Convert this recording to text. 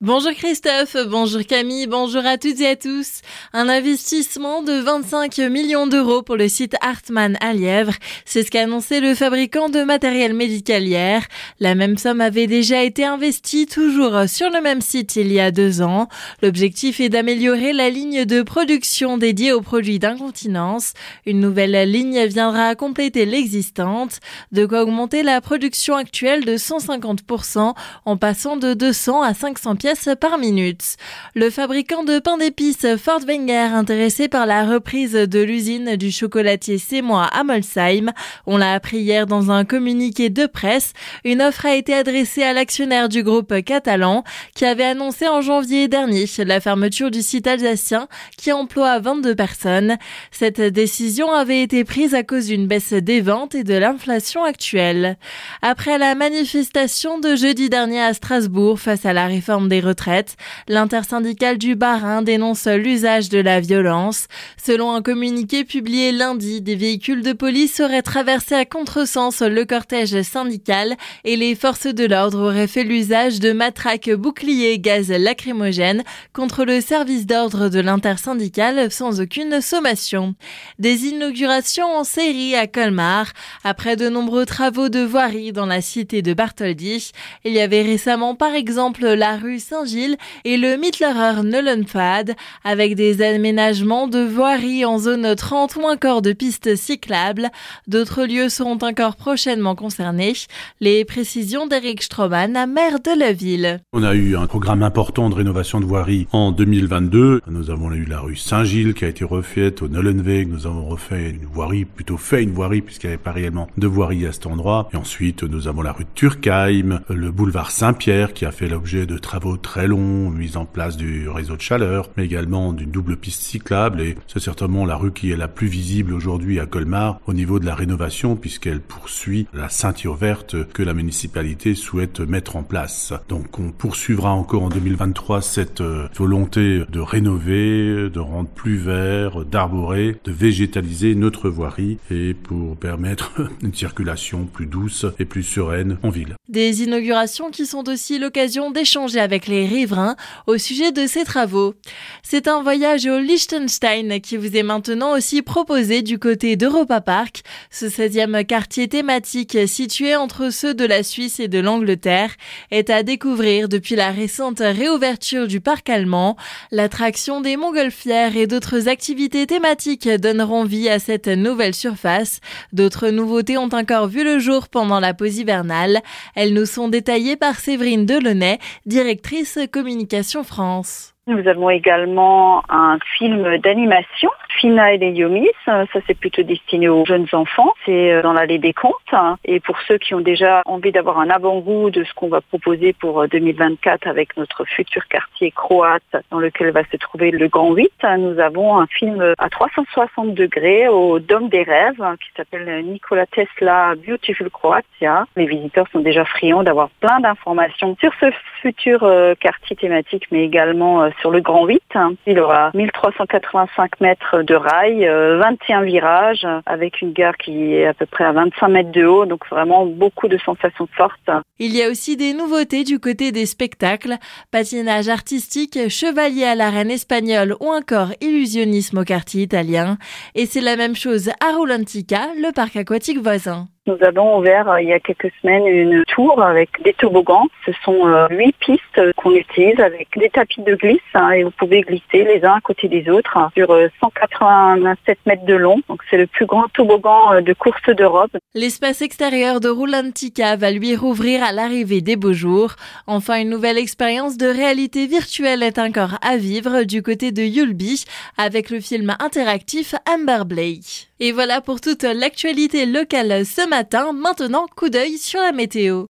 Bonjour Christophe, bonjour Camille, bonjour à toutes et à tous. Un investissement de 25 millions d'euros pour le site Hartmann à Lièvre, c'est ce qu'a annoncé le fabricant de matériel médical hier. La même somme avait déjà été investie toujours sur le même site il y a deux ans. L'objectif est d'améliorer la ligne de production dédiée aux produits d'incontinence. Une nouvelle ligne viendra compléter l'existante, de quoi augmenter la production actuelle de 150% en passant de 200 à 500 pièces par minute. Le fabricant de pain d'épices Fort Wenger, intéressé par la reprise de l'usine du chocolatier Sémois à Molsheim, on l'a appris hier dans un communiqué de presse, une offre a été adressée à l'actionnaire du groupe catalan qui avait annoncé en janvier dernier la fermeture du site alsacien qui emploie 22 personnes. Cette décision avait été prise à cause d'une baisse des ventes et de l'inflation actuelle. Après la manifestation de jeudi dernier à Strasbourg face à la réforme des retraites. L'intersyndicale du Bas-Rhin dénonce l'usage de la violence. Selon un communiqué publié lundi, des véhicules de police auraient traversé à contresens le cortège syndical et les forces de l'ordre auraient fait l'usage de matraques boucliers gaz lacrymogènes contre le service d'ordre de l'intersyndicale sans aucune sommation. Des inaugurations en série à Colmar. Après de nombreux travaux de voirie dans la cité de Bartholdi, il y avait récemment par exemple la rue Saint-Gilles et le Mittlerer Nullenpfad avec des aménagements de voiries en zone 30 ou encore de pistes cyclables. D'autres lieux seront encore prochainement concernés. Les précisions d'Eric Stroman, maire de la ville. On a eu un programme important de rénovation de voiries en 2022. Nous avons eu la rue Saint-Gilles qui a été refaite au Nullenweg. Nous avons refait une voirie, plutôt fait une voirie puisqu'il n'y avait pas réellement de voirie à cet endroit. Et ensuite, nous avons la rue Turkheim, le boulevard Saint-Pierre qui a fait l'objet de travaux très long, mise en place du réseau de chaleur, mais également d'une double piste cyclable. Et c'est certainement la rue qui est la plus visible aujourd'hui à Colmar au niveau de la rénovation, puisqu'elle poursuit la ceinture verte que la municipalité souhaite mettre en place. Donc on poursuivra encore en 2023 cette euh, volonté de rénover, de rendre plus vert, d'arborer, de végétaliser notre voirie et pour permettre une circulation plus douce et plus sereine en ville. Des inaugurations qui sont aussi l'occasion d'échanger avec les riverains au sujet de ces travaux. C'est un voyage au Liechtenstein qui vous est maintenant aussi proposé du côté d'Europa Park, ce 16e quartier thématique situé entre ceux de la Suisse et de l'Angleterre est à découvrir depuis la récente réouverture du parc allemand. L'attraction des montgolfières et d'autres activités thématiques donneront vie à cette nouvelle surface. D'autres nouveautés ont encore vu le jour pendant la pause hivernale. Elles nous sont détaillées par Séverine Delaunay, directrice communication France. Nous avons également un film d'animation, Fina et les Yomis. Ça, c'est plutôt destiné aux jeunes enfants. C'est euh, dans l'allée des contes. Et pour ceux qui ont déjà envie d'avoir un avant-goût de ce qu'on va proposer pour 2024 euh, avec notre futur quartier croate dans lequel va se trouver le Grand 8, nous avons un film à 360 degrés au Dôme des Rêves qui s'appelle Nikola Tesla Beautiful Croatia. Les visiteurs sont déjà friands d'avoir plein d'informations sur ce futur euh, quartier thématique, mais également sur le Grand 8. Il aura 1385 mètres de rail, 21 euh, virages, avec une gare qui est à peu près à 25 mètres de haut, donc vraiment beaucoup de sensations fortes. Il y a aussi des nouveautés du côté des spectacles, patinage artistique, chevalier à la reine espagnole ou encore illusionnisme au quartier italien. Et c'est la même chose à Rolantica, le parc aquatique voisin. Nous avons ouvert euh, il y a quelques semaines une tour avec des toboggans. Ce sont euh, huit pistes qu'on utilise avec des tapis de glisse hein, et vous pouvez glisser les uns à côté des autres hein, sur 187 euh, mètres de long. Donc c'est le plus grand toboggan de course d'Europe. L'espace extérieur de Roulantica va lui rouvrir à l'arrivée des beaux jours. Enfin, une nouvelle expérience de réalité virtuelle est encore à vivre du côté de Yulby avec le film interactif Amber Blake. Et voilà pour toute l'actualité locale ce Maintenant, coup d'œil sur la météo.